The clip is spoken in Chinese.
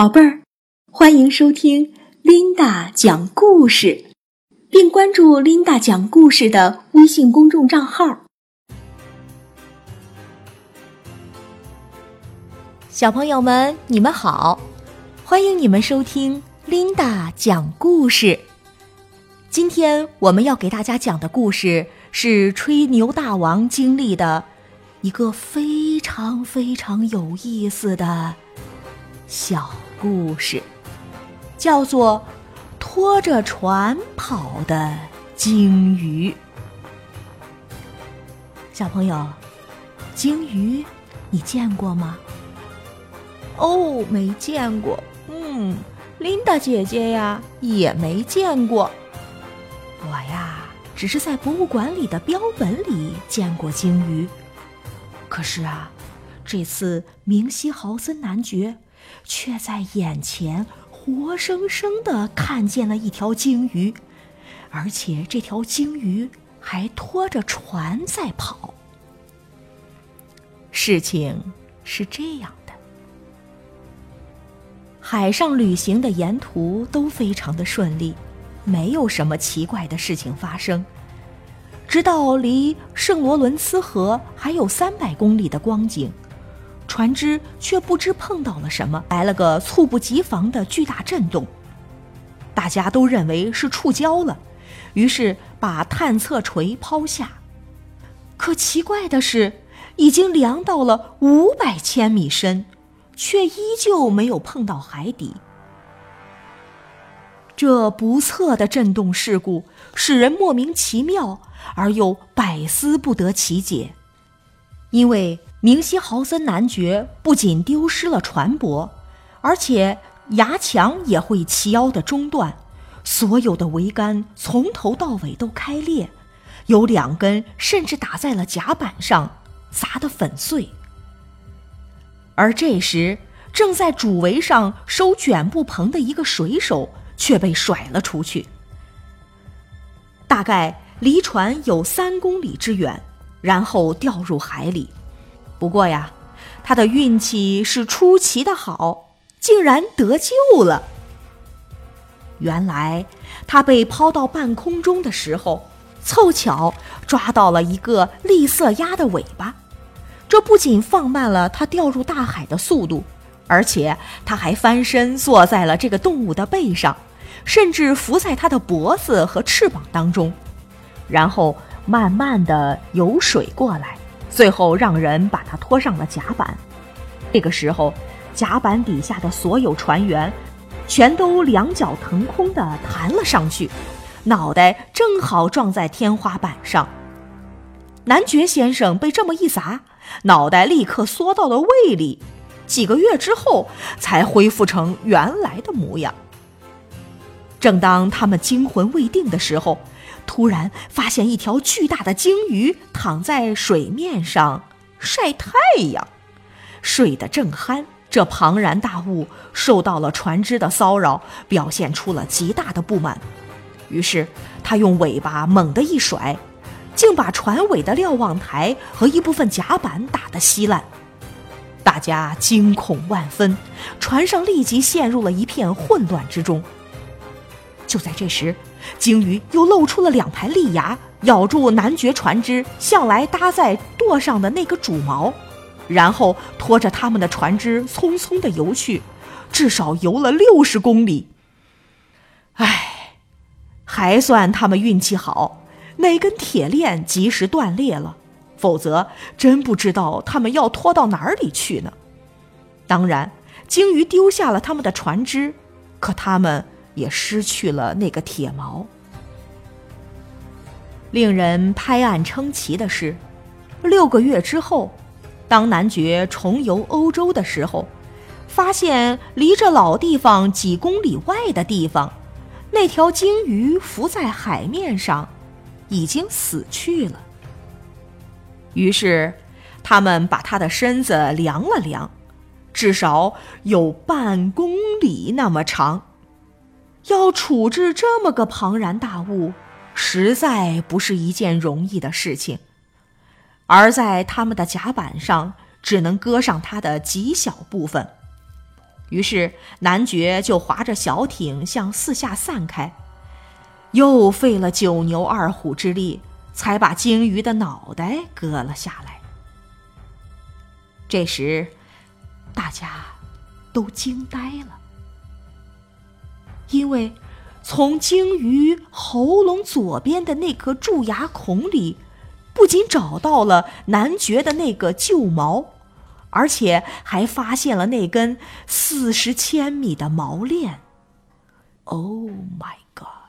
宝贝儿，欢迎收听琳达讲故事，并关注琳达讲故事的微信公众账号。小朋友们，你们好，欢迎你们收听琳达讲故事。今天我们要给大家讲的故事是吹牛大王经历的一个非常非常有意思的小。故事叫做《拖着船跑的鲸鱼》。小朋友，鲸鱼你见过吗？哦，没见过。嗯，琳达姐姐呀也没见过。我呀，只是在博物馆里的标本里见过鲸鱼。可是啊，这次明西豪森男爵。却在眼前活生生的看见了一条鲸鱼，而且这条鲸鱼还拖着船在跑。事情是这样的：海上旅行的沿途都非常的顺利，没有什么奇怪的事情发生，直到离圣罗伦斯河还有三百公里的光景。船只却不知碰到了什么，来了个猝不及防的巨大震动。大家都认为是触礁了，于是把探测锤抛下。可奇怪的是，已经量到了五百千米深，却依旧没有碰到海底。这不测的震动事故使人莫名其妙而又百思不得其解，因为。明西豪森男爵不仅丢失了船舶，而且牙墙也会齐腰的中断，所有的桅杆从头到尾都开裂，有两根甚至打在了甲板上，砸得粉碎。而这时，正在主桅上收卷布棚的一个水手却被甩了出去，大概离船有三公里之远，然后掉入海里。不过呀，他的运气是出奇的好，竟然得救了。原来他被抛到半空中的时候，凑巧抓到了一个栗色鸭的尾巴，这不仅放慢了他掉入大海的速度，而且他还翻身坐在了这个动物的背上，甚至伏在它的脖子和翅膀当中，然后慢慢的游水过来。最后让人把他拖上了甲板，这个时候，甲板底下的所有船员，全都两脚腾空的弹了上去，脑袋正好撞在天花板上。男爵先生被这么一砸，脑袋立刻缩到了胃里，几个月之后才恢复成原来的模样。正当他们惊魂未定的时候，突然发现一条巨大的鲸鱼躺在水面上晒太阳，睡得正酣。这庞然大物受到了船只的骚扰，表现出了极大的不满。于是他用尾巴猛地一甩，竟把船尾的瞭望台和一部分甲板打得稀烂。大家惊恐万分，船上立即陷入了一片混乱之中。就在这时，鲸鱼又露出了两排利牙，咬住男爵船只向来搭在舵上的那个主锚，然后拖着他们的船只匆匆地游去，至少游了六十公里。唉，还算他们运气好，那根铁链及时断裂了，否则真不知道他们要拖到哪里去呢。当然，鲸鱼丢下了他们的船只，可他们。也失去了那个铁锚。令人拍案称奇的是，六个月之后，当男爵重游欧洲的时候，发现离这老地方几公里外的地方，那条鲸鱼浮在海面上，已经死去了。于是，他们把它的身子量了量，至少有半公里那么长。要处置这么个庞然大物，实在不是一件容易的事情。而在他们的甲板上，只能搁上它的极小部分。于是男爵就划着小艇向四下散开，又费了九牛二虎之力，才把鲸鱼的脑袋割了下来。这时，大家都惊呆了，因为从鲸鱼喉咙左边的那颗蛀牙孔里，不仅找到了男爵的那个旧毛。而且还发现了那根四十千米的毛链。Oh my god！